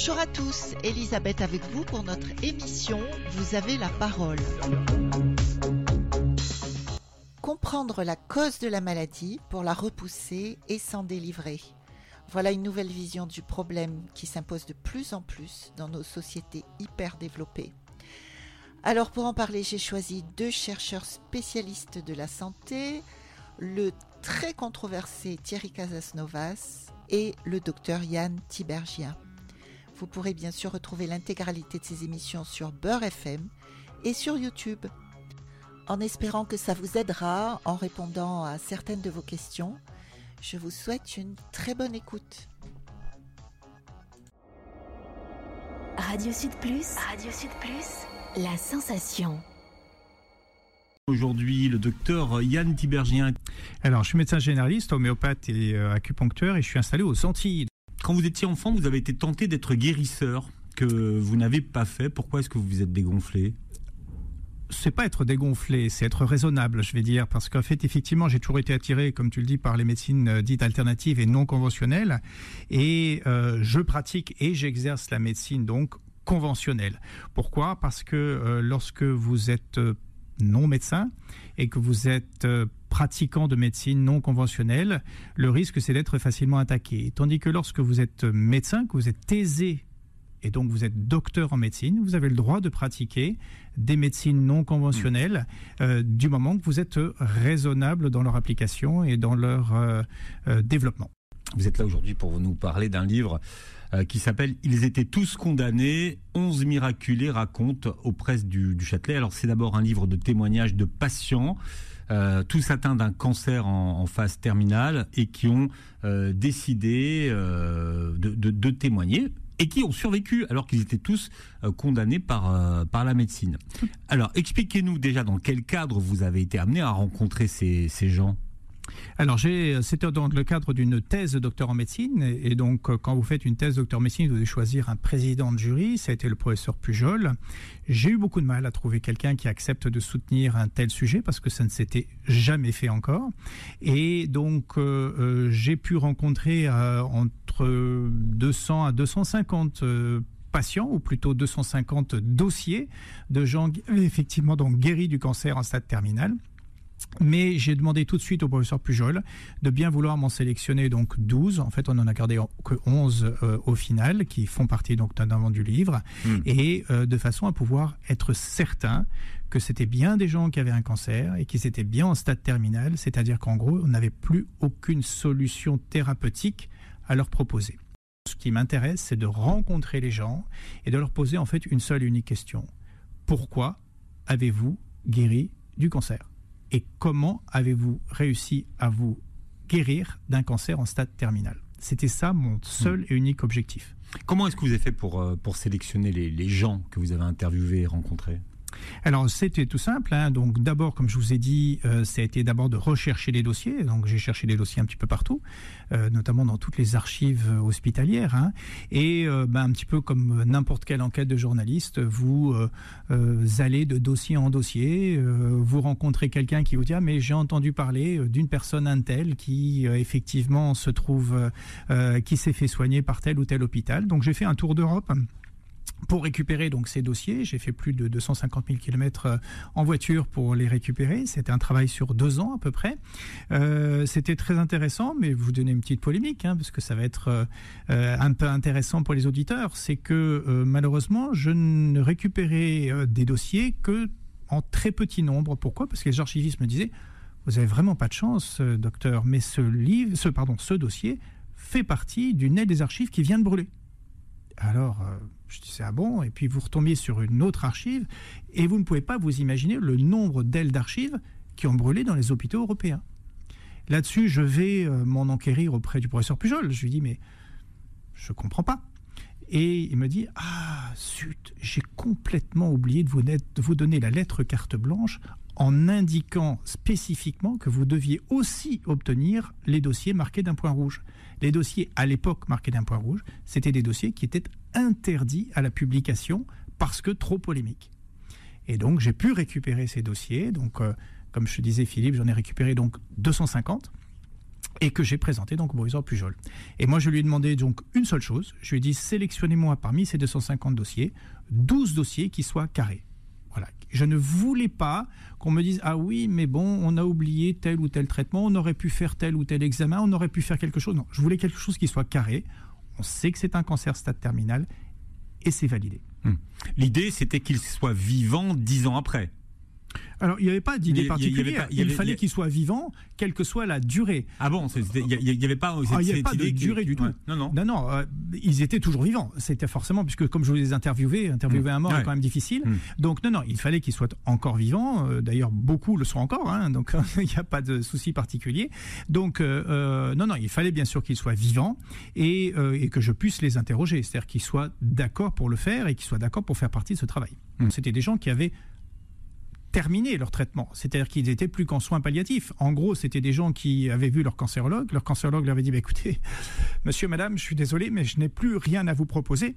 Bonjour à tous, Elisabeth avec vous pour notre émission Vous avez la parole. Comprendre la cause de la maladie pour la repousser et s'en délivrer. Voilà une nouvelle vision du problème qui s'impose de plus en plus dans nos sociétés hyper développées. Alors pour en parler, j'ai choisi deux chercheurs spécialistes de la santé, le très controversé Thierry Casasnovas et le docteur Yann Tibergien. Vous pourrez bien sûr retrouver l'intégralité de ces émissions sur Beurre FM et sur YouTube. En espérant que ça vous aidera en répondant à certaines de vos questions, je vous souhaite une très bonne écoute. Radio Sud Plus. Radio Sud Plus. La sensation. Aujourd'hui, le docteur Yann Tibergien. Alors, je suis médecin généraliste, homéopathe et euh, acupuncteur et je suis installé aux Antilles. Quand vous étiez enfant, vous avez été tenté d'être guérisseur, que vous n'avez pas fait. Pourquoi est-ce que vous vous êtes dégonflé? C'est pas être dégonflé, c'est être raisonnable, je vais dire, parce qu'en fait, effectivement, j'ai toujours été attiré, comme tu le dis, par les médecines euh, dites alternatives et non conventionnelles, et euh, je pratique et j'exerce la médecine donc conventionnelle. Pourquoi? Parce que euh, lorsque vous êtes non médecin et que vous êtes pratiquant de médecine non conventionnelle, le risque c'est d'être facilement attaqué. Tandis que lorsque vous êtes médecin, que vous êtes aisé et donc vous êtes docteur en médecine, vous avez le droit de pratiquer des médecines non conventionnelles mmh. euh, du moment que vous êtes raisonnable dans leur application et dans leur euh, euh, développement. Vous êtes là aujourd'hui pour nous parler d'un livre qui s'appelle Ils étaient tous condamnés, 11 miraculés racontent aux presses du, du Châtelet. Alors c'est d'abord un livre de témoignages de patients. Tous atteints d'un cancer en, phase terminale et qui ont décidé de, de, témoigner et qui ont survécu alors qu'ils étaient tous euh, condamnés par, euh, par la médecine. Alors, expliquez-nous déjà dans quel cadre vous avez été amené à rencontrer ces, ces gens. Alors, c'était dans le cadre d'une thèse de docteur en médecine. Et donc, quand vous faites une thèse de docteur en médecine, vous devez choisir un président de jury. Ça a été le professeur Pujol. J'ai eu beaucoup de mal à trouver quelqu'un qui accepte de soutenir un tel sujet parce que ça ne s'était jamais fait encore. Et donc, euh, euh, j'ai pu rencontrer euh, entre 200 à 250 patients, ou plutôt 250 dossiers de gens effectivement donc guéris du cancer en stade terminal. Mais j'ai demandé tout de suite au professeur Pujol de bien vouloir m'en sélectionner donc 12. En fait, on en a gardé que 11 euh, au final, qui font partie donc notamment du livre, hmm. et euh, de façon à pouvoir être certain que c'était bien des gens qui avaient un cancer et qui étaient bien en stade terminal, c'est-à-dire qu'en gros, on n'avait plus aucune solution thérapeutique à leur proposer. Ce qui m'intéresse, c'est de rencontrer les gens et de leur poser en fait une seule et unique question. Pourquoi avez-vous guéri du cancer? Et comment avez-vous réussi à vous guérir d'un cancer en stade terminal? C'était ça mon seul et unique objectif. Comment est-ce que vous avez fait pour, euh, pour sélectionner les, les gens que vous avez interviewés et rencontrés? Alors c'était tout simple. Hein. Donc d'abord, comme je vous ai dit, euh, ça a été d'abord de rechercher les dossiers. Donc j'ai cherché des dossiers un petit peu partout, euh, notamment dans toutes les archives euh, hospitalières. Hein. Et ben, un petit peu comme n'importe quelle enquête de journaliste, vous allez de dossier en dossier, vous rencontrez quelqu'un qui vous dit ah mais j'ai entendu parler d'une personne un tel qui effectivement se trouve, qui s'est fait soigner par tel ou tel hôpital. Donc j'ai fait un tour d'Europe pour récupérer donc ces dossiers. J'ai fait plus de 250 000 km en voiture pour les récupérer. C'était un travail sur deux ans à peu près. Euh, C'était très intéressant, mais vous donnez une petite polémique, hein, parce que ça va être euh, euh, un peu intéressant pour les auditeurs. C'est que malheureusement, je ne récupérais des dossiers que en très petit nombre. Pourquoi? Parce que les archivistes me disaient vous avez vraiment pas de chance, docteur, mais ce dossier fait partie d'une aide des archives qui vient de brûler. Alors, je disais, ah bon? Et puis vous retombiez sur une autre archive, et vous ne pouvez pas vous imaginer le nombre d'ailes d'archives qui ont brûlé dans les hôpitaux européens. Là-dessus, je vais euh, m'en enquérir auprès du professeur Pujol. Je lui dis, mais je ne comprends pas. Et il me dit, ah, zut, j'ai complètement oublié de vous donner la lettre carte blanche en indiquant spécifiquement que vous deviez aussi obtenir les dossiers marqués d'un point rouge. Les dossiers à l'époque marqués d'un point rouge, c'était des dossiers qui étaient interdits à la publication parce que trop polémiques. Et donc j'ai pu récupérer ces dossiers. Donc, euh, comme je disais, Philippe, j'en ai récupéré donc 250. et que j'ai présenté donc au professeur Pujol. Et moi, je lui ai demandé donc une seule chose. Je lui ai dit sélectionnez-moi parmi ces 250 dossiers 12 dossiers qui soient carrés. Je ne voulais pas qu'on me dise ah oui, mais bon, on a oublié tel ou tel traitement, on aurait pu faire tel ou tel examen, on aurait pu faire quelque chose. Non, je voulais quelque chose qui soit carré. On sait que c'est un cancer stade terminal et c'est validé. Hmm. L'idée, c'était qu'il soit vivant dix ans après. Alors, il n'y avait pas d'idée particulière. Il, fallait qu'il soit vivant, quelle que soit la durée. Ah bon Il n'y avait pas. Ah, il avait pas de durée du tout. Non, non. Non, non. Euh, ils étaient toujours vivants. C'était forcément, puisque comme je vous les interviewé, interviewer un mort est quand même difficile. Hmm. Donc, non, non, il fallait qu'il soit encore vivant. Euh, d'ailleurs, beaucoup le sont encore. Hein, donc, il n'y a pas de souci particulier. Donc, euh, non, non, il fallait bien sûr qu'il soit vivant et, et, que je puisse les interroger. C'est-à-dire qu'ils soient d'accord pour le faire et qu'ils soient d'accord pour faire partie de ce travail. Hmm. C'était des gens qui avaient terminé leur traitement. C'est-à-dire qu'ils n'étaient plus qu'en soins palliatifs. En gros, c'était des gens qui avaient vu leur cancérologue. Leur cancérologue leur avait dit bah, écoutez, monsieur, madame, je suis désolé, mais je n'ai plus rien à vous proposer.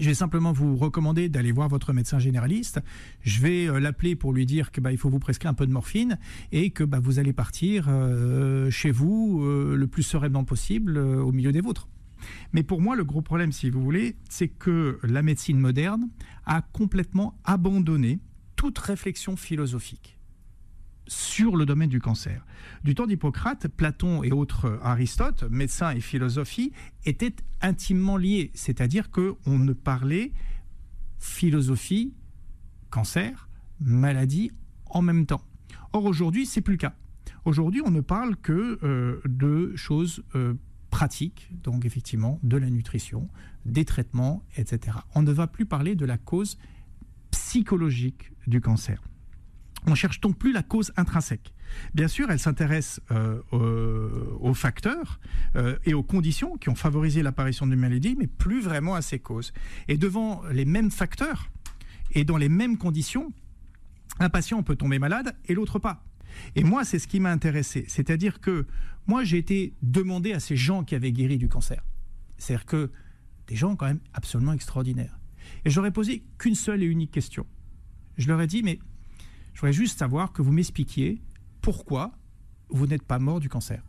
Je vais simplement vous recommander d'aller voir votre médecin généraliste. Je vais euh, l'appeler pour lui dire que bah, il faut vous prescrire un peu de morphine et que bah, vous allez partir euh, chez vous euh, le plus sereinement possible au milieu des vôtres. Mais pour moi, le gros problème, si vous voulez, c'est que la médecine moderne a complètement abandonné toute réflexion philosophique sur le domaine du cancer. Du temps d'Hippocrate, Platon et autres Aristote, médecins et philosophie, étaient intimement liés, c'est-à-dire qu'on ne parlait philosophie, cancer, maladie en même temps. Or aujourd'hui, c'est plus le cas. Aujourd'hui, on ne parle que euh, de choses euh, pratiques, donc effectivement de la nutrition, des traitements, etc. On ne va plus parler de la cause psychologique du cancer. On cherche donc plus la cause intrinsèque. Bien sûr, elle s'intéresse euh, aux, facteurs euh, et aux conditions qui ont favorisé l'apparition d'une maladie, mais plus vraiment à ses causes. Et devant les mêmes facteurs et dans les mêmes conditions, un patient peut tomber malade et l'autre pas. Et moi, c'est ce qui m'a intéressé. C'est-à-dire que moi, j'ai été demandé à ces gens qui avaient guéri du cancer. C'est-à-dire que des gens quand même absolument extraordinaires. Et j'aurais posé qu'une seule et unique question. Je leur ai dit, mais je voudrais juste savoir que vous m'expliquiez pourquoi vous n'êtes pas mort du cancer.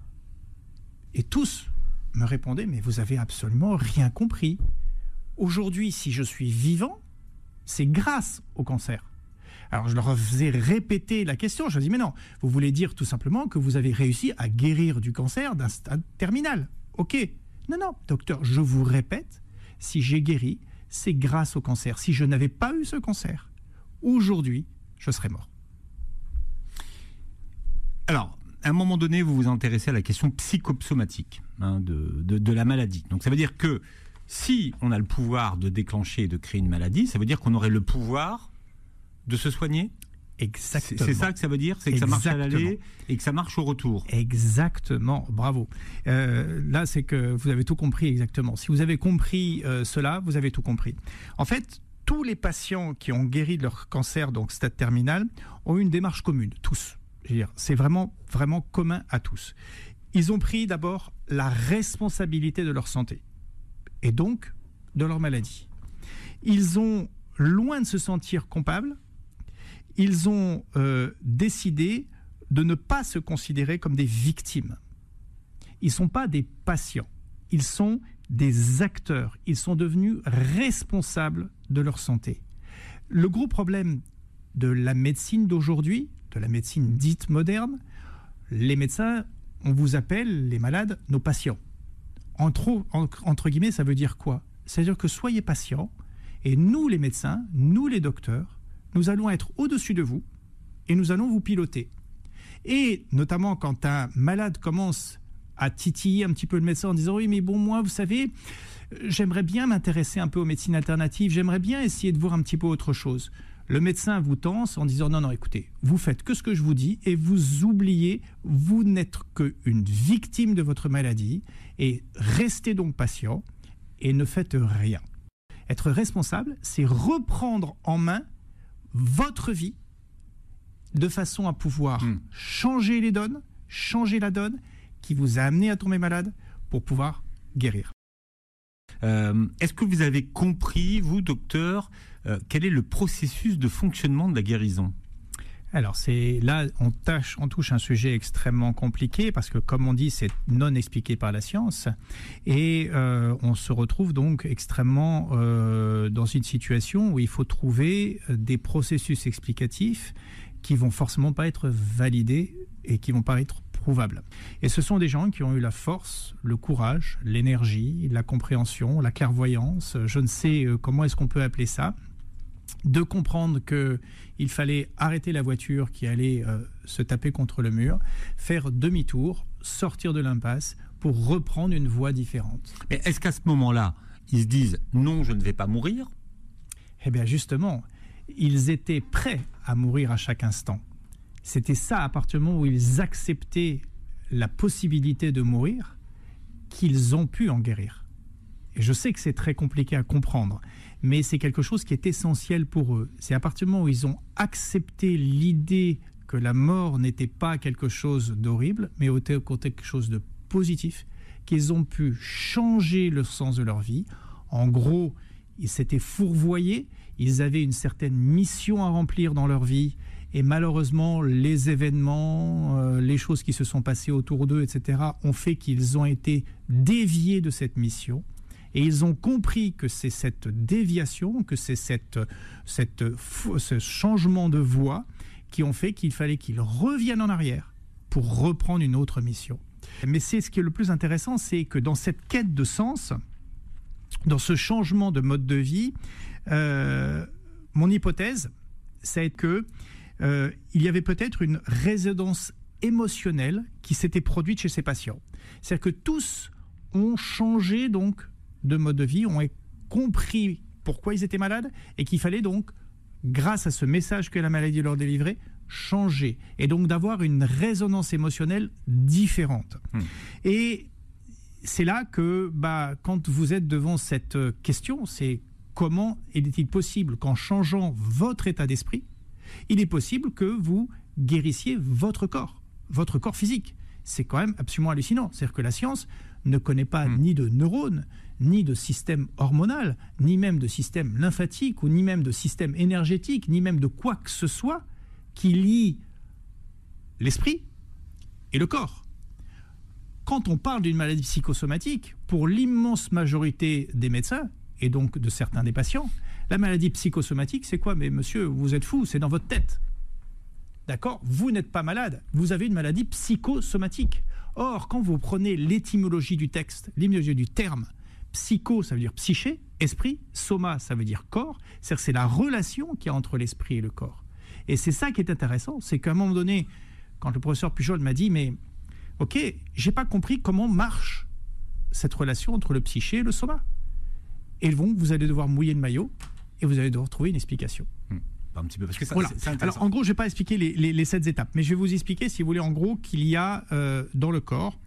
Et tous me répondaient, mais vous avez absolument rien compris. Aujourd'hui, si je suis vivant, c'est grâce au cancer. Alors je leur faisais répéter la question. Je leur dis, mais non, vous voulez dire tout simplement que vous avez réussi à guérir du cancer d'un stade terminal. Ok. Non, non, docteur, je vous répète, si j'ai guéri, c'est grâce au cancer. Si je n'avais pas eu ce cancer, aujourd'hui, je serais mort. Alors, à un moment donné, vous vous intéressez à la question psychosomatique hein, de, de, la maladie. Donc ça veut dire que si on a le pouvoir de déclencher et de créer une maladie, ça veut dire qu'on aurait le pouvoir de se soigner? Exactement. C'est ça que ça veut dire C'est que ça marche à l'aller et que ça marche au retour. Exactement, bravo. Euh, là, c'est que vous avez tout compris exactement. Si vous avez compris euh, cela, vous avez tout compris. En fait, tous les patients qui ont guéri de leur cancer, donc stade terminal, ont eu une démarche commune, tous. C'est vraiment, vraiment commun à tous. Ils ont pris d'abord la responsabilité de leur santé et donc de leur maladie. Ils ont, loin de se sentir coupables, ils ont euh, décidé de ne pas se considérer comme des victimes. Ils ne sont pas des patients, ils sont des acteurs, ils sont devenus responsables de leur santé. Le gros problème de la médecine d'aujourd'hui, de la médecine dite moderne, les médecins, on vous appelle les malades nos patients. Entre, entre guillemets, ça veut dire quoi? C'est-à-dire que soyez patients et nous les médecins, nous les docteurs, nous allons être au-dessus de vous et nous allons vous piloter. Et notamment quand un malade commence à titiller un petit peu le médecin en disant oui mais bon moi vous savez j'aimerais bien m'intéresser un peu aux médecines alternatives, j'aimerais bien essayer de voir un petit peu autre chose. Le médecin vous tense en disant non non écoutez, vous faites que ce que je vous dis et vous oubliez, vous n'êtes qu'une victime de votre maladie et restez donc patient et ne faites rien. Être responsable, c'est reprendre en main votre vie de façon à pouvoir hmm. changer les donnes, changer la donne qui vous a amené à tomber malade pour pouvoir guérir. Euh, est-ce que vous avez compris, vous, docteur, euh, quel est le processus de fonctionnement de la guérison? Alors c'est là on, touche un sujet extrêmement compliqué parce que comme on dit c'est non expliqué par la science. Et euh, on se retrouve donc extrêmement euh, dans une situation où il faut trouver des processus explicatifs qui vont forcément pas être validés et qui vont pas être prouvables. Et ce sont des gens qui ont eu la force, le courage, l'énergie, la compréhension, la clairvoyance, je ne sais euh, comment est-ce qu'on peut appeler ça, de comprendre que il fallait arrêter la voiture qui allait euh, se taper contre le mur, faire demi-tour, sortir de l'impasse pour reprendre une voie différente. Mais est-ce qu'à ce, moment-là, ils se disent non, je ne vais pas mourir? Eh bien justement, ils étaient prêts à mourir à chaque instant. C'était ça, à partir du moment où ils acceptaient la possibilité de mourir, qu'ils ont pu en guérir. Et je sais que c'est très compliqué à comprendre, mais c'est quelque chose qui est essentiel pour eux. C'est à partir du moment où ils ont accepté l'idée que la mort n'était pas quelque chose d'horrible, mais était quelque chose de positif, qu'ils ont pu changer le sens de leur vie. En gros, ils s'étaient fourvoyés, ils avaient une certaine mission à remplir dans leur vie, et malheureusement, les événements, euh, les choses qui se sont passées autour d'eux, etc., ont fait qu'ils ont été déviés de cette mission. Et ils ont compris que c'est cette déviation, que c'est cette, ce changement de voie qui ont fait qu'il fallait qu'ils reviennent en arrière pour reprendre une autre mission. Mais c'est ce qui est le plus intéressant, c'est que dans cette quête de sens, dans ce changement de mode de vie, euh, mon hypothèse, c'est que euh, il y avait peut-être une résonance émotionnelle qui s'était produite chez ces patients. C'est-à-dire que tous ont changé donc de mode de vie, ont compris pourquoi ils étaient malades et qu'il fallait donc, grâce à ce message que la maladie leur délivrait, changer et donc d'avoir une résonance émotionnelle différente. Hmm. Et c'est là que, bah, quand vous êtes devant cette question, c'est comment est-il possible qu'en changeant votre état d'esprit, il est possible que vous guérissiez votre corps, votre corps physique. C'est quand même absolument hallucinant. C'est-à-dire que la science ne connaît pas hmm. ni de neurones, ni de système hormonal, ni même de système lymphatique, ou ni même de système énergétique, ni même de quoi que ce soit qui lie l'esprit et le corps. Quand on parle d'une maladie psychosomatique, pour l'immense majorité des médecins, et donc de certains des patients, la maladie psychosomatique, c'est quoi? Mais monsieur, vous êtes fou, c'est dans votre tête. D'accord Vous n'êtes pas malade, vous avez une maladie psychosomatique. Or, quand vous prenez l'étymologie du texte, l'étymologie du terme, Psycho, ça veut dire psyché, esprit. Soma, ça veut dire corps. C'est-à-dire c'est la relation qu'il y a entre l'esprit et le corps. Et c'est ça qui est intéressant, c'est qu'à un moment donné, quand le professeur Pujol m'a dit, mais ok, j'ai pas compris comment marche cette relation entre le psyché et le soma. Et bon, vous allez devoir mouiller le maillot et vous allez devoir trouver une explication. Un petit peu, parce que ça, voilà. Alors, en gros, je ne vais pas expliquer les, les, sept étapes, mais je vais vous expliquer, si vous voulez, en gros, qu'il y a euh, dans le corps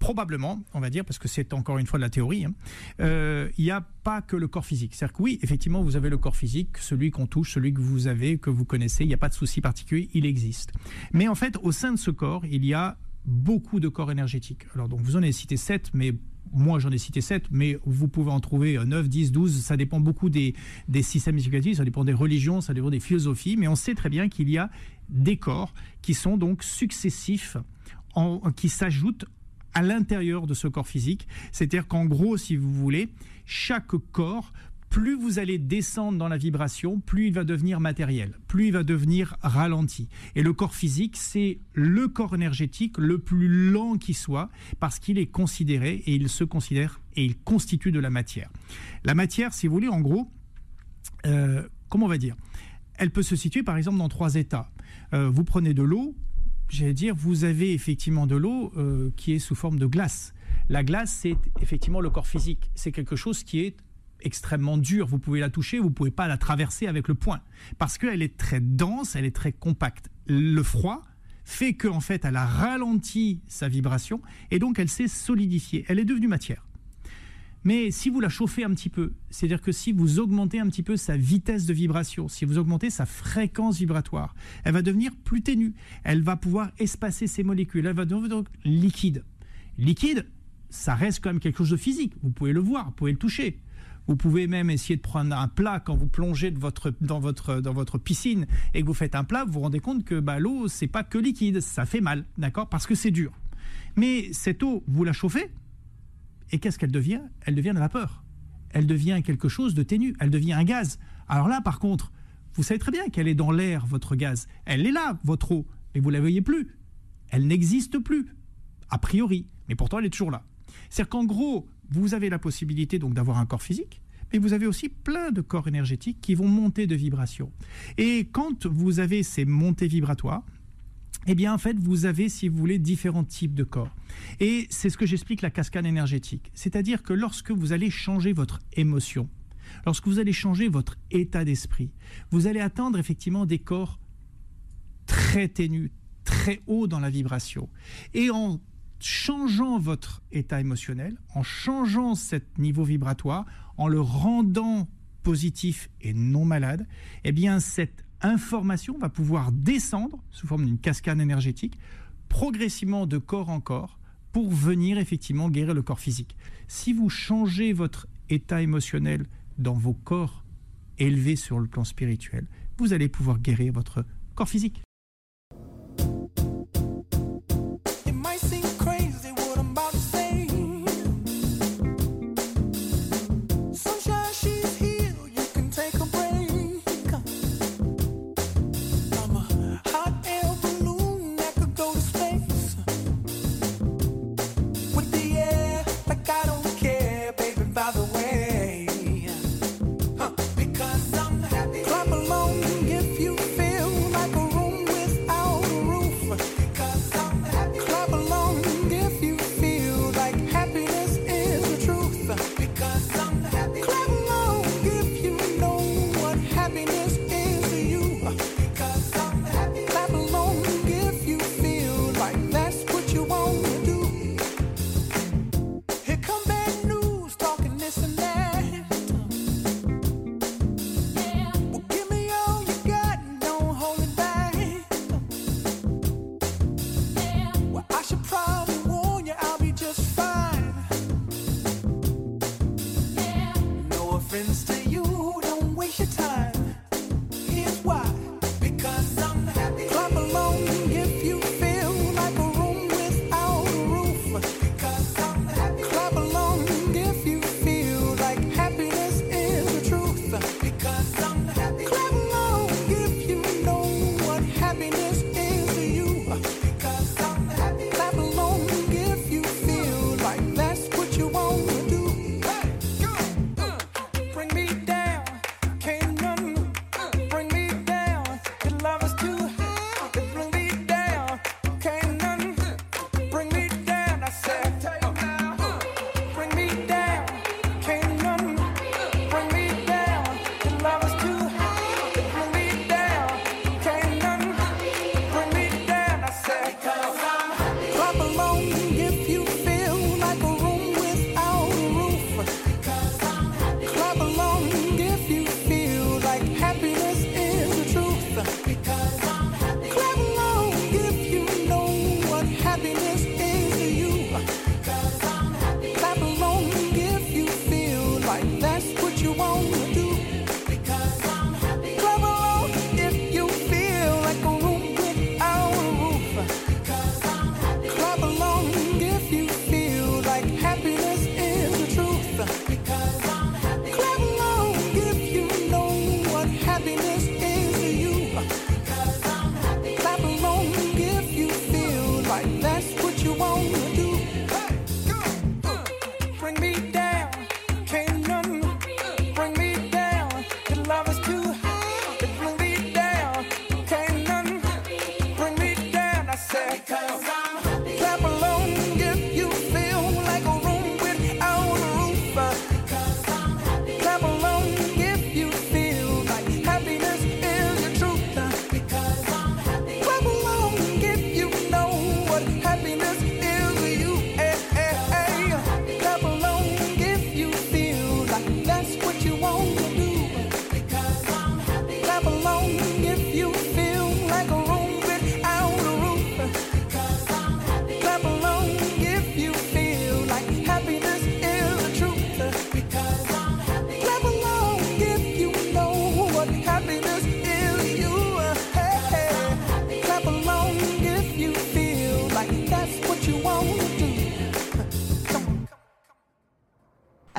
probablement, on va dire, parce que c'est encore une fois de la théorie, hein, euh, il n'y a pas que le corps physique. C'est-à-dire que oui, effectivement, vous avez le corps physique, celui qu'on touche, celui que vous avez, que vous connaissez, il n'y a pas de souci particulier, il existe. Mais en fait, au sein de ce corps, il y a beaucoup de corps énergétiques. Alors, donc, vous en avez cité sept, mais moi j'en ai cité sept, mais vous pouvez en trouver 9, 10, 12, ça dépend beaucoup des, des systèmes éducatifs, ça dépend des religions, ça dépend des philosophies, mais on sait très bien qu'il y a des corps qui sont donc successifs, en, qui s'ajoutent à l'intérieur de ce corps physique. C'est-à-dire qu'en gros, si vous voulez, chaque corps plus vous allez descendre dans la vibration, plus il va devenir matériel, plus il va devenir ralenti. Et le corps physique, c'est le corps énergétique le plus lent qui soit, parce qu'il est considéré et il se considère et il constitue de la matière. La matière, si vous voulez, en gros, euh, comment on va dire? Elle peut se situer par exemple dans trois états. Euh, vous prenez de l'eau, j'allais dire, vous avez effectivement de l'eau euh, qui est sous forme de glace. La glace, c'est effectivement le corps physique. C'est quelque chose qui est extrêmement dur. Vous pouvez la toucher, vous pouvez pas la traverser avec le poing. Parce qu'elle est très dense, elle est très compacte. Le froid fait qu'en fait, elle a ralenti sa vibration et donc elle s'est solidifiée. Elle est devenue matière. Mais si vous la chauffez un petit peu, c'est-à-dire que si vous augmentez un petit peu sa vitesse de vibration, si vous augmentez sa fréquence vibratoire, elle va devenir plus ténue. Elle va pouvoir espacer ses molécules. Elle va devenir liquide. Liquide, ça reste quand même quelque chose de physique. Vous pouvez le voir, vous pouvez le toucher. Vous pouvez même essayer de prendre un plat quand vous plongez dans votre piscine et que vous faites un plat, vous vous rendez compte que bah, l'eau, c'est pas que liquide, ça fait mal, d'accord Parce que c'est dur. Mais cette eau, vous la chauffez, et qu'est-ce qu'elle devient? Elle devient de la vapeur. Elle devient quelque chose de ténu, elle devient un gaz. Alors là, par contre, vous savez très bien qu'elle est dans l'air, votre gaz. Elle est là, votre eau, mais vous ne la voyez plus. Elle n'existe plus, a priori, mais pourtant elle est toujours là. C'est-à-dire qu'en gros, vous avez la possibilité donc d'avoir un corps physique, mais vous avez aussi plein de corps énergétiques qui vont monter de vibrations. Et quand vous avez ces montées vibratoires, eh bien, en fait, vous avez, si vous voulez, différents types de corps. Et c'est ce que j'explique la cascade énergétique. C'est-à-dire que lorsque vous allez changer votre émotion, lorsque vous allez changer votre état d'esprit, vous allez atteindre effectivement des corps très ténus, très hauts dans la vibration. Et en changeant votre état émotionnel, en changeant ce niveau vibratoire, en le rendant positif et non malade, eh bien cette information va pouvoir descendre sous forme d'une cascade énergétique progressivement de corps en corps pour venir effectivement guérir le corps physique. Si vous changez votre état émotionnel dans vos corps élevés sur le plan spirituel, vous allez pouvoir guérir votre corps physique.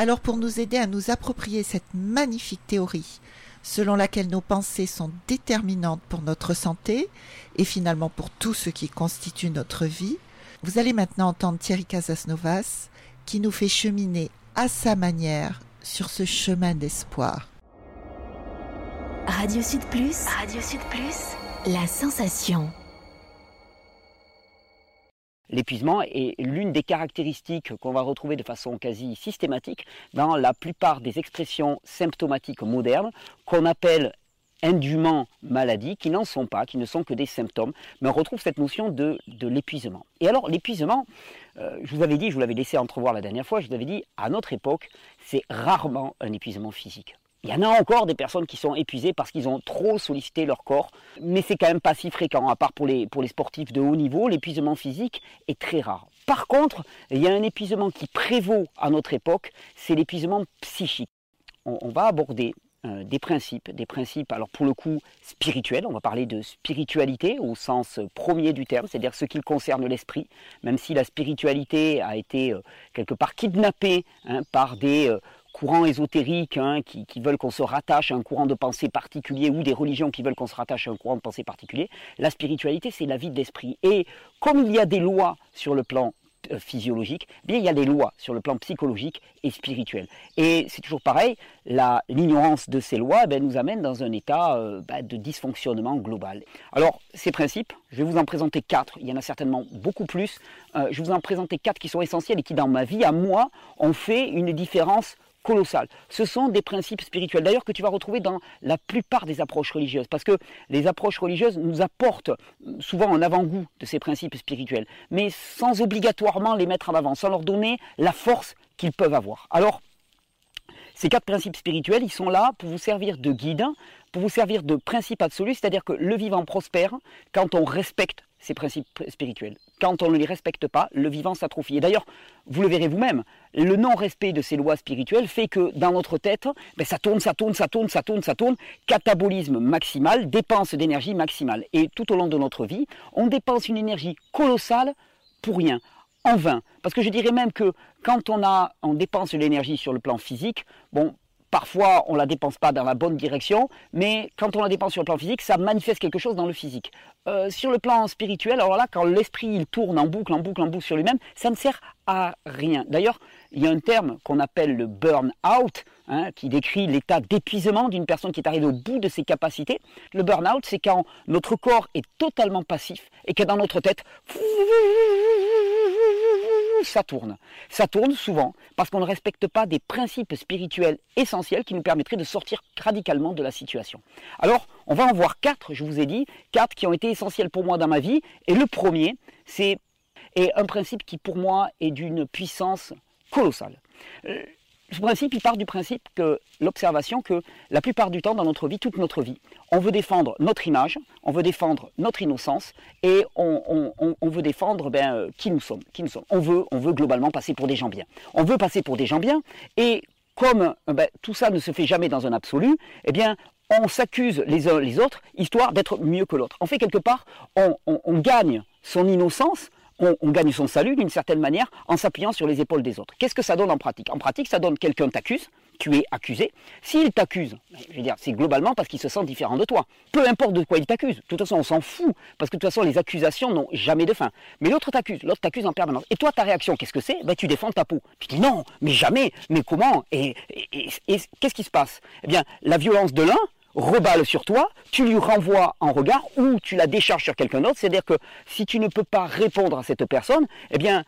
Alors pour nous aider à nous approprier cette magnifique théorie, selon laquelle nos pensées sont déterminantes pour notre santé et finalement pour tout ce qui constitue notre vie, vous allez maintenant entendre Thierry Casasnovas qui nous fait cheminer à sa manière sur ce chemin d'espoir. Radio Sud Plus, Radio Sud Plus, la sensation. L'épuisement est l'une des caractéristiques qu'on va retrouver de façon quasi systématique dans la plupart des expressions symptomatiques modernes qu'on appelle indûment maladie, qui n'en sont pas, qui ne sont que des symptômes, mais on retrouve cette notion de, de l'épuisement. Et alors l'épuisement, euh, je vous avais dit, je vous l'avais laissé entrevoir la dernière fois, je vous avais dit, à notre époque, c'est rarement un épuisement physique. Il y en a encore des personnes qui sont épuisées parce qu'ils ont trop sollicité leur corps, mais c'est quand même pas si fréquent, à part pour les, pour les sportifs de haut niveau, l'épuisement physique est très rare. Par contre, il y a un épuisement qui prévaut à notre époque, c'est l'épuisement psychique. On, va aborder euh, des principes, des principes, alors pour le coup spirituels, on va parler de spiritualité au sens premier du terme, c'est-à-dire ce qui concerne l'esprit, même si la spiritualité a été euh, quelque part kidnappée hein, par des... Euh, courants ésotériques hein, qui, veulent qu'on se rattache à un courant de pensée particulier ou des religions qui veulent qu'on se rattache à un courant de pensée particulier. La spiritualité, c'est la vie d'esprit. Et comme il y a des lois sur le plan euh, physiologique, eh bien il y a des lois sur le plan psychologique et spirituel. Et c'est toujours pareil, l'ignorance de ces lois ben, nous amène dans un état euh, ben, de dysfonctionnement global. Alors ces principes, je vais vous en présenter quatre, il y en a certainement beaucoup plus, euh, je vais vous en présenter quatre qui sont essentiels et qui dans ma vie, à moi, ont fait une différence colossal. Ce sont des principes spirituels, d'ailleurs, que tu vas retrouver dans la plupart des approches religieuses, parce que les approches religieuses nous apportent souvent un avant-goût de ces principes spirituels, mais sans obligatoirement les mettre en avant, sans leur donner la force qu'ils peuvent avoir. Alors, ces quatre principes spirituels, ils sont là pour vous servir de guide, pour vous servir de principe absolu, c'est-à-dire que le vivant prospère quand on respecte ces principes spirituels. Quand on ne les respecte pas, le vivant s'atrophie. Et d'ailleurs, vous le verrez vous-même, le non-respect de ces lois spirituelles fait que dans notre tête, ben, ça tourne, ça tourne, ça tourne, ça tourne, ça tourne, catabolisme maximal, dépense d'énergie maximale. Et tout au long de notre vie, on dépense une énergie colossale pour rien, en vain. Parce que je dirais même que quand on, a, on dépense de l'énergie sur le plan physique, bon, Parfois, on ne la dépense pas dans la bonne direction, mais quand on la dépense sur le plan physique, ça manifeste quelque chose dans le physique. Euh, sur le plan spirituel, alors là, quand l'esprit il tourne en boucle, en boucle, en boucle sur lui-même, ça ne sert à rien. D'ailleurs, il y a un terme qu'on appelle le burn-out, hein, qui décrit l'état d'épuisement d'une personne qui est arrivée au bout de ses capacités. Le burn-out, c'est quand notre corps est totalement passif et que dans notre tête, ça tourne. Ça tourne souvent parce qu'on ne respecte pas des principes spirituels essentiels qui nous permettraient de sortir radicalement de la situation. Alors, on va en voir quatre, je vous ai dit, quatre qui ont été essentiels pour moi dans ma vie. Et le premier, c'est un principe qui pour moi est d'une puissance colossale. Euh, ce principe, il part du principe que l'observation que la plupart du temps dans notre vie, toute notre vie, on veut défendre notre image, on veut défendre notre innocence et on, veut défendre ben, euh, qui nous sommes. Qui nous sommes. On, veut, on veut globalement passer pour des gens bien. On veut passer pour des gens bien et comme euh, ben, tout ça ne se fait jamais dans un absolu, eh bien, on s'accuse les uns les autres, histoire d'être mieux que l'autre. En fait, quelque part, on gagne son innocence on, gagne son salut d'une certaine manière en s'appuyant sur les épaules des autres. Qu'est-ce que ça donne en pratique? En pratique, ça donne quelqu'un t'accuse, tu es accusé. S'il t'accuse, je veux dire, c'est globalement parce qu'il se sent différent de toi. Peu importe de quoi il t'accuse. De toute façon, on s'en fout parce que de toute façon, les accusations n'ont jamais de fin. Mais l'autre t'accuse, l'autre t'accuse en permanence. Et toi, ta réaction, qu'est-ce que c'est? Ben, Tu défends ta peau. Tu dis non, mais jamais, mais comment? Et qu'est-ce qui se passe? Eh bien, la violence de l'un reballe sur toi, tu lui renvoies en regard ou tu la décharges sur quelqu'un d'autre. C'est-à-dire que si tu ne peux pas répondre à cette personne, eh bien,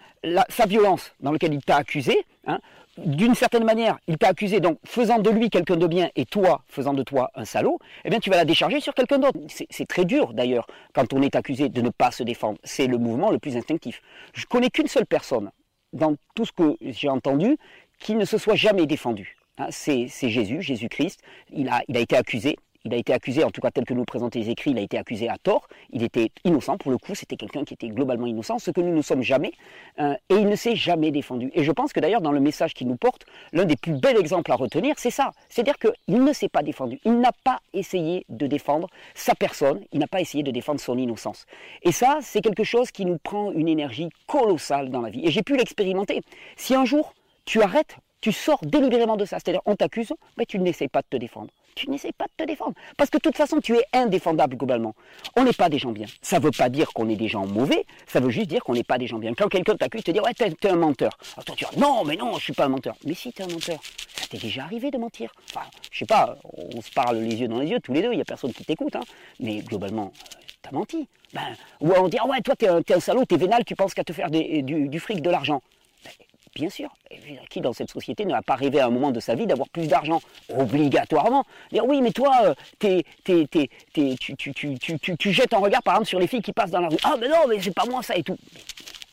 sa violence dans laquelle il t'a accusé, hein, d'une certaine manière, il t'a accusé, donc faisant de lui quelqu'un de bien et toi faisant de toi un salaud, eh bien tu vas la décharger sur quelqu'un d'autre. C'est très dur d'ailleurs quand on est accusé de ne pas se défendre. C'est le mouvement le plus instinctif. Je connais qu'une seule personne dans tout ce que j'ai entendu qui ne se soit jamais défendu. Hein, c'est Jésus, Jésus-Christ. Il a, il a été accusé. Il a été accusé, en tout cas tel que nous présentent les écrits, il a été accusé à tort. Il était innocent, pour le coup, c'était quelqu'un qui était globalement innocent, ce que nous ne sommes jamais. Euh, et il ne s'est jamais défendu. Et je pense que d'ailleurs, dans le message qu'il nous porte, l'un des plus bels exemples à retenir, c'est ça. C'est-à-dire qu'il ne s'est pas défendu. Il n'a pas essayé de défendre sa personne. Il n'a pas essayé de défendre son innocence. Et ça, c'est quelque chose qui nous prend une énergie colossale dans la vie. Et j'ai pu l'expérimenter. Si un jour, tu arrêtes tu sors délibérément de ça. C'est-à-dire, on t'accuse, mais tu n'essayes pas de te défendre. Tu n'essayes pas de te défendre. Parce que de toute façon, tu es indéfendable globalement. On n'est pas des gens bien. Ça ne veut pas dire qu'on est des gens mauvais, ça veut juste dire qu'on n'est pas des gens bien. Quand quelqu'un t'accuse, te dit Ouais, t'es un menteur. Alors toi, tu dis Non, mais non, je suis pas un menteur. Mais si, t'es un menteur. Ça t'est déjà arrivé de mentir. Enfin, je sais pas, on se parle les yeux dans les yeux, tous les deux, il n'y a personne qui t'écoute. Hein. Mais globalement, t'as menti. Ben, ou on dit, ah ouais, toi, t'es un, es un salaud, t'es vénal, tu penses qu'à te faire du, fric, de l'argent. Bien sûr. qui dans cette société ne va pas rêver à un moment de sa vie d'avoir plus d'argent? Obligatoirement. Dire, oui, mais toi, euh, tu, jettes un regard, par exemple, sur les filles qui passent dans la rue. Ah, mais non, mais c'est pas moi ça et tout. Mais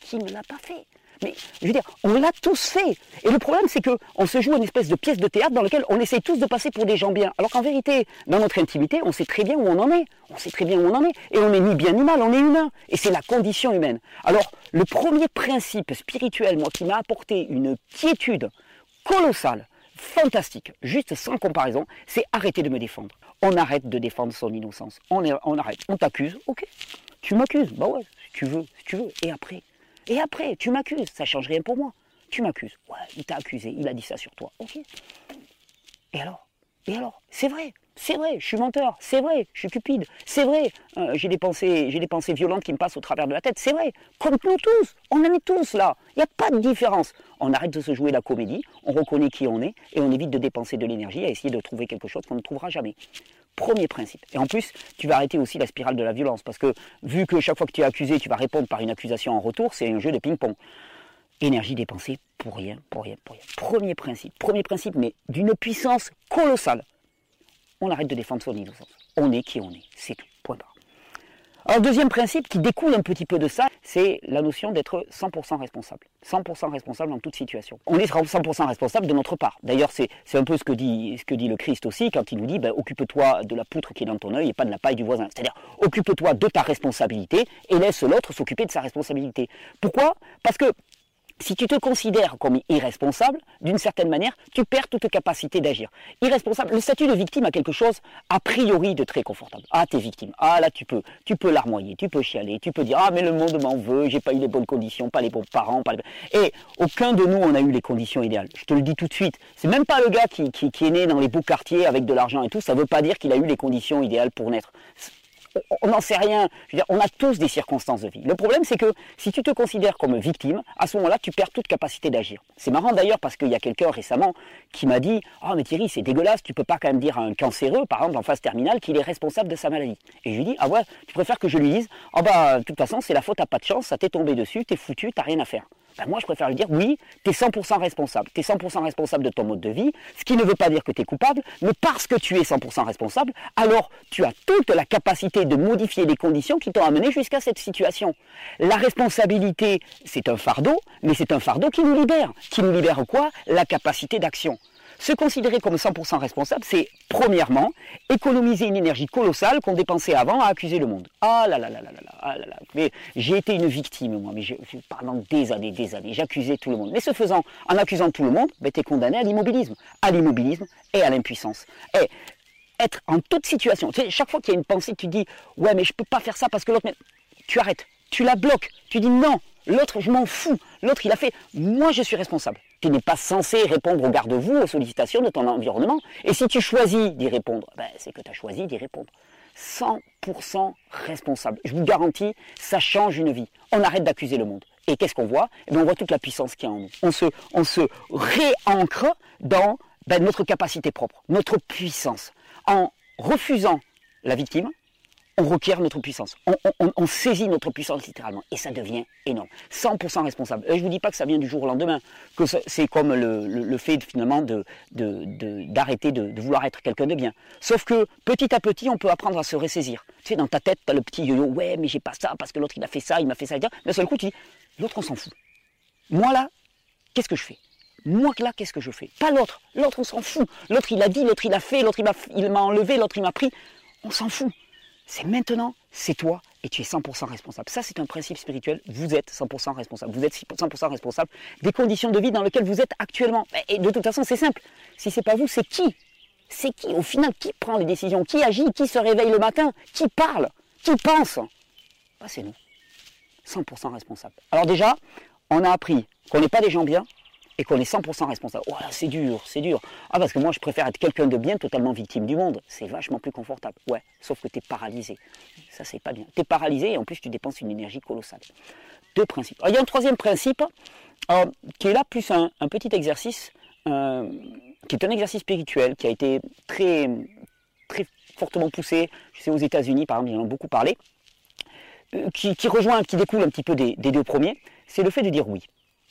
qui ne l'a pas fait? Mais je veux dire, on l'a tous fait. Et le problème, c'est qu'on se joue une espèce de pièce de théâtre dans laquelle on essaie tous de passer pour des gens bien. Alors qu'en vérité, dans notre intimité, on sait très bien où on en est. On sait très bien où on en est. Et on n'est ni bien ni mal, on est humain. Et c'est la condition humaine. Alors, le premier principe spirituel, moi, qui m'a apporté une quiétude colossale, fantastique, juste sans comparaison, c'est arrêter de me défendre. On arrête de défendre son innocence. On, on arrête. On t'accuse, ok. Tu m'accuses, bah ouais, si tu veux, si tu veux. Et après, et après, tu m'accuses, ça change rien pour moi. Tu m'accuses. Ouais, il t'a accusé, il a dit ça sur toi. Ok. Et alors? Et alors? C'est vrai, c'est vrai, je suis menteur, c'est vrai, je suis cupide, c'est vrai, euh, j'ai des pensées, des pensées violentes qui me passent au travers de la tête, c'est vrai. Comme nous tous, on en est tous là. Il n'y a pas de différence. On arrête de se jouer la comédie, on reconnaît qui on est et on évite de dépenser de l'énergie à essayer de trouver quelque chose qu'on ne trouvera jamais. Premier principe. Et en plus, tu vas arrêter aussi la spirale de la violence, parce que vu que chaque fois que tu es accusé, tu vas répondre par une accusation en retour, c'est un jeu de ping-pong. Énergie dépensée pour rien, pour rien, pour rien. Premier principe, premier principe, mais d'une puissance colossale. On arrête de défendre son innocence. On est qui on est, c'est tout. Point barre. Alors deuxième principe qui découle un petit peu de ça, c'est la notion d'être 100% responsable. 100% responsable dans toute situation. On est 100% responsable de notre part. D'ailleurs, c'est un peu ce que, dit, ce que dit le Christ aussi quand il nous dit ben, occupe-toi de la poutre qui est dans ton œil et pas de la paille du voisin. C'est-à-dire occupe-toi de ta responsabilité et laisse l'autre s'occuper de sa responsabilité. Pourquoi? Parce que si tu te considères comme irresponsable, d'une certaine manière, tu perds toute capacité d'agir. Irresponsable, le statut de victime a quelque chose a priori de très confortable. Ah, t'es victime. Ah, là, tu peux, tu peux larmoyer, tu peux chialer, tu peux dire ah mais le monde m'en veut, j'ai pas eu les bonnes conditions, pas les bons parents, pas les... Et aucun de nous on a eu les conditions idéales. Je te le dis tout de suite. C'est même pas le gars qui, est né dans les beaux quartiers avec de l'argent et tout. Ça veut pas dire qu'il a eu les conditions idéales pour naître on n'en sait rien. on a tous des circonstances de vie. Le problème, c'est que si tu te considères comme victime, à ce moment-là, tu perds toute capacité d'agir. C'est marrant d'ailleurs parce qu'il y a quelqu'un récemment qui m'a dit Ah, mais Thierry, c'est dégueulasse, tu peux pas quand même dire à un cancéreux, par exemple en phase terminale, qu'il est responsable de sa maladie. Et je lui dis Ah ouais, tu préfères que je lui dise Ah bah, de toute façon, c'est la faute à pas de chance, ça t'est tombé dessus, t'es foutu, t'as rien à faire. Ben, moi, je préfère lui dire, oui, tu es 100% responsable. Tu es 100% responsable de ton mode de vie, ce qui ne veut pas dire que tu es coupable, mais parce que tu es 100% responsable, alors tu as toute la capacité de modifier les conditions qui t'ont amené jusqu'à cette situation. La responsabilité, c'est un fardeau, mais c'est un fardeau qui nous libère. Qui nous libère quoi? La capacité d'action. Se considérer comme 100% responsable, c'est premièrement économiser une énergie colossale qu'on dépensait avant à accuser le monde. Ah là là là là là ah là là. Mais j'ai été une victime moi, mais pendant des années, des années, j'accusais tout le monde. Mais ce faisant, en accusant tout le monde, ben, tu es condamné à l'immobilisme, à l'immobilisme et à l'impuissance. Et être en toute situation. Tu sais, chaque fois qu'il y a une pensée, tu dis ouais mais je peux pas faire ça parce que l'autre, tu arrêtes, tu la bloques, tu dis non, l'autre je m'en fous, l'autre il a fait, moi je suis responsable. Tu n'es pas censé répondre aux garde-vous, aux sollicitations de ton environnement. Et si tu choisis d'y répondre, ben, c'est que tu as choisi d'y répondre. 100% responsable. Je vous garantis, ça change une vie. On arrête d'accuser le monde. Et qu'est-ce qu'on voit? Eh ben, On voit toute la puissance qu'il y a en nous. On se, on se réancre dans ben, notre capacité propre, notre puissance. En refusant la victime, on requiert notre puissance. On, saisit notre puissance littéralement. Et ça devient énorme. 100% responsable. Et je ne vous dis pas que ça vient du jour au lendemain, que c'est comme le, fait finalement d'arrêter de, vouloir être quelqu'un de bien. Sauf que petit à petit, on peut apprendre à se ressaisir. Tu sais, dans ta tête, tu as le petit yo-yo, ouais, mais j'ai pas ça, parce que l'autre il a fait ça, il m'a fait ça, et d'un seul coup, tu dis, l'autre on s'en fout. Moi là, qu'est-ce que je fais? Moi là, qu'est-ce que je fais? Pas l'autre. L'autre, on s'en fout. L'autre, il a dit, l'autre, il a fait, l'autre, il m'a enlevé, l'autre, il m'a pris. On s'en fout. C'est maintenant, c'est toi et tu es 100% responsable. Ça, c'est un principe spirituel. Vous êtes 100% responsable. Vous êtes 100% responsable des conditions de vie dans lesquelles vous êtes actuellement. Et de toute façon, c'est simple. Si c'est pas vous, c'est qui? C'est qui Au final, qui prend les décisions? Qui agit? Qui se réveille le matin? Qui parle? Qui pense? Bah, C'est nous. 100% responsable. Alors déjà, on a appris qu'on n'est pas des gens bien et qu'on est 100% responsable. Oh c'est dur, c'est dur. Ah, parce que moi, je préfère être quelqu'un de bien, totalement victime du monde. C'est vachement plus confortable. Ouais, sauf que tu es paralysé. Ça, c'est pas bien. Tu es paralysé et en plus, tu dépenses une énergie colossale. Deux principes. il y a un troisième principe euh, qui est là plus un, petit exercice, euh, qui est un exercice spirituel, qui a été très, très fortement poussé. Je sais, aux États-Unis, par exemple, ils en ont beaucoup parlé. Euh, qui, rejoint, qui découle un petit peu des deux premiers, c'est le fait de dire oui.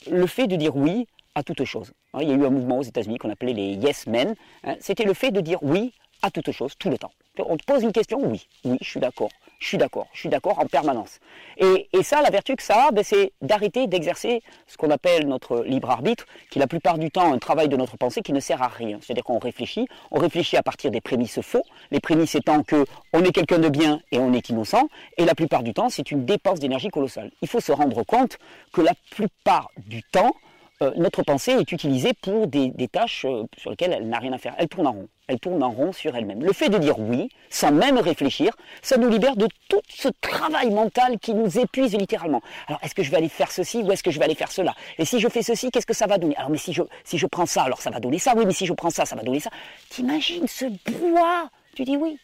Le fait de dire oui à toute chose. Hein, il y a eu un mouvement aux États-Unis qu'on appelait les Yes Men. Hein, c'était le fait de dire oui à toute chose, tout le temps. On te pose une question, oui, oui, je suis d'accord, je suis d'accord, je suis d'accord en permanence. Et, ça, la vertu que ça a, ben, c'est d'arrêter d'exercer ce qu'on appelle notre libre arbitre, qui la plupart du temps un travail de notre pensée qui ne sert à rien. C'est-à-dire qu'on réfléchit, on réfléchit à partir des prémices faux, les prémices étant que on est quelqu'un de bien et on est innocent, et la plupart du temps, c'est une dépense d'énergie colossale. Il faut se rendre compte que la plupart du temps, euh, notre pensée est utilisée pour des, tâches euh, sur lesquelles elle n'a rien à faire. Elle tourne en rond. Elle tourne en rond sur elle-même. Le fait de dire oui, sans même réfléchir, ça nous libère de tout ce travail mental qui nous épuise littéralement. Alors, est-ce que je vais aller faire ceci ou est-ce que je vais aller faire cela? Et si je fais ceci, qu'est-ce que ça va donner? Alors, mais si je, prends ça, alors ça va donner ça. Oui, mais si je prends ça, ça va donner ça. T'imagines ce bois? Tu dis oui.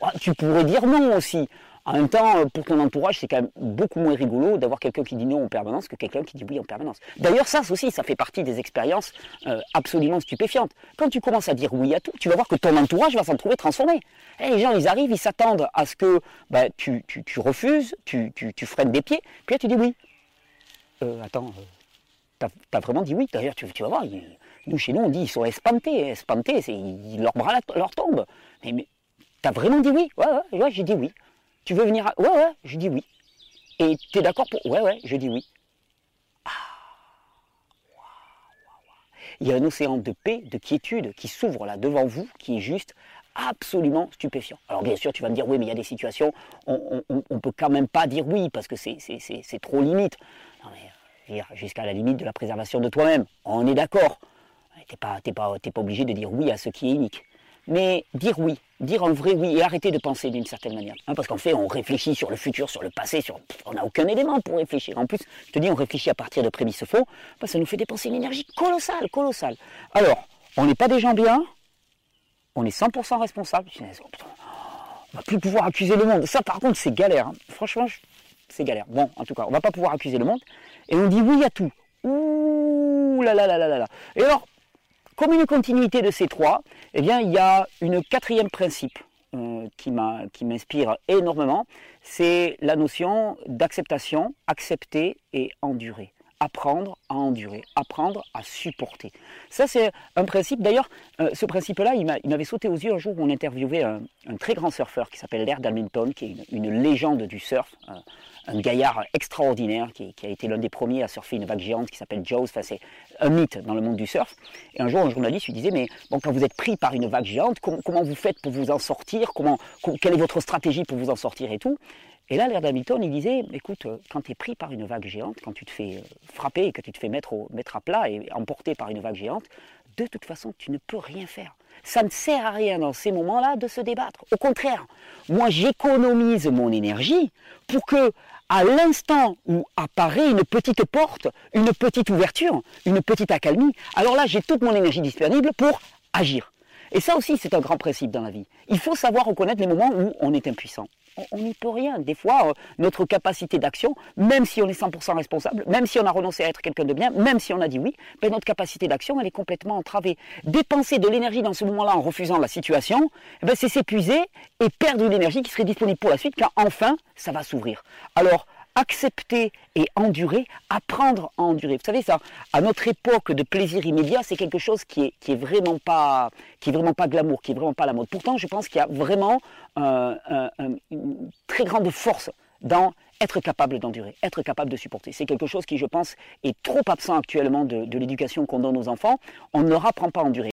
Ah, tu pourrais dire non aussi. En même temps, euh, pour ton entourage, c'est quand même beaucoup moins rigolo d'avoir quelqu'un qui dit non en permanence que quelqu'un qui dit oui en permanence. D'ailleurs, ça aussi, ça fait partie des expériences euh, absolument stupéfiantes. Quand tu commences à dire oui à tout, tu vas voir que ton entourage va s'en trouver transformé. Eh, les gens, ils arrivent, ils s'attendent à ce que bah, tu, refuses, tu, freines des pieds, puis là tu dis oui. Euh, attends, t'as as vraiment dit oui? D'ailleurs, tu, vas voir, nous chez nous, on dit ils sont espantés. Espantés, leur bras leur tombe. Mais, t'as vraiment dit oui? Ouais, ouais j'ai dit oui. Tu veux venir à... Ouais, ouais, je dis oui. Et tu es d'accord pour... Ouais, ouais, je dis oui. Ah. Il y a un océan de paix, de quiétude qui s'ouvre là devant vous, qui est juste absolument stupéfiant. Alors bien sûr, tu vas me dire, oui, mais il y a des situations, on ne peut quand même pas dire oui, parce que c'est trop limite. Non, mais jusqu'à la limite de la préservation de toi-même. On est d'accord. Tu n'es pas, pas, pas obligé de dire oui à ce qui est unique mais dire oui, dire un vrai oui et arrêter de penser d'une certaine manière. Hein, parce qu'en fait, on réfléchit sur le futur, sur le passé, sur... on n'a aucun élément pour réfléchir. En plus, je te dis, on réfléchit à partir de prémices faux, bah, ça nous fait dépenser une énergie colossale, colossale. Alors, on n'est pas des gens bien, on est 100% responsable. On va plus pouvoir accuser le monde. Ça, par contre, c'est galère. Hein. Franchement, c'est galère. Bon, en tout cas, on va pas pouvoir accuser le monde. Et on dit oui à tout. Ouh là là là là là. Et alors, comme une continuité de ces trois, eh bien, il y a une quatrième principe euh, qui m'inspire énormément, c'est la notion d'acceptation, accepter et endurer apprendre à endurer, apprendre à supporter. Ça, c'est un principe. D'ailleurs, euh, ce principe-là, il m'avait sauté aux yeux un jour où on interviewait un, très grand surfeur qui s'appelle Laird Hamilton, qui est une, légende du surf, un gaillard extraordinaire qui, a été l'un des premiers à surfer une vague géante qui s'appelle Jaws. Enfin, c'est un mythe dans le monde du surf. Et un jour, un journaliste lui disait Mais bon, quand vous êtes pris par une vague géante, comment vous faites pour vous en sortir? Comment, Quelle est votre stratégie pour vous en sortir et tout? Et là, l'air d'Hamilton, il disait, écoute, euh, quand tu es pris par une vague géante, quand tu te fais euh, frapper et que tu te fais mettre, au, mettre à plat et emporter par une vague géante, de toute façon, tu ne peux rien faire. Ça ne sert à rien dans ces moments-là de se débattre. Au contraire, moi, j'économise mon énergie pour que, à l'instant où apparaît une petite porte, une petite ouverture, une petite accalmie, alors là, j'ai toute mon énergie disponible pour agir. Et ça aussi, c'est un grand principe dans la vie. Il faut savoir reconnaître les moments où on est impuissant on n'y peut rien. Des fois, euh, notre capacité d'action, même si on est 100% responsable, même si on a renoncé à être quelqu'un de bien, même si on a dit oui, ben notre capacité d'action, elle est complètement entravée. Dépenser de l'énergie dans ce moment-là en refusant la situation, ben c'est s'épuiser et perdre une énergie qui serait disponible pour la suite, car enfin, ça va s'ouvrir. Alors, accepter et endurer, apprendre à endurer. Vous savez ça, à notre époque de plaisir immédiat, c'est quelque chose qui est, vraiment pas, qui est vraiment pas glamour, qui est vraiment pas la mode. Pourtant, je pense qu'il y a vraiment euh, une très grande force dans être capable d'endurer, être capable de supporter. C'est quelque chose qui, je pense, est trop absent actuellement de, de l'éducation qu'on donne aux enfants. On ne leur apprend pas à endurer.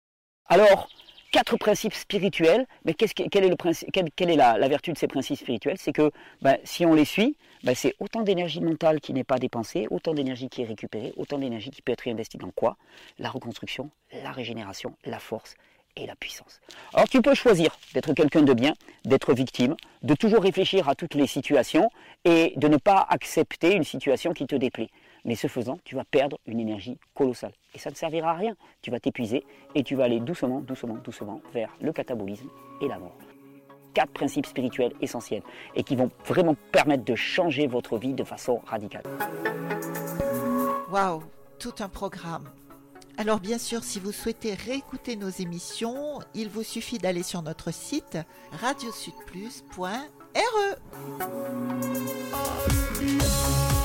Alors, quatre principes spirituels, mais quelle est, la, vertu de ces principes spirituels? C'est que ben, si on les suit, ben, c'est autant d'énergie mentale qui n'est pas dépensée, autant d'énergie qui est récupérée, autant d'énergie qui peut être réinvestie dans quoi? La reconstruction, la régénération, la force et la puissance. Alors tu peux choisir d'être quelqu'un de bien, d'être victime, de toujours réfléchir à toutes les situations et de ne pas accepter une situation qui te déplaît. Mais ce faisant, tu vas perdre une énergie colossale. Et ça ne servira à rien. Tu vas t'épuiser et tu vas aller doucement, doucement, doucement vers le catabolisme et la mort. Quatre principes spirituels essentiels et qui vont vraiment permettre de changer votre vie de façon radicale. Waouh, tout un programme. Alors bien sûr, si vous souhaitez réécouter nos émissions, il vous suffit d'aller sur notre site radiosudplus.re.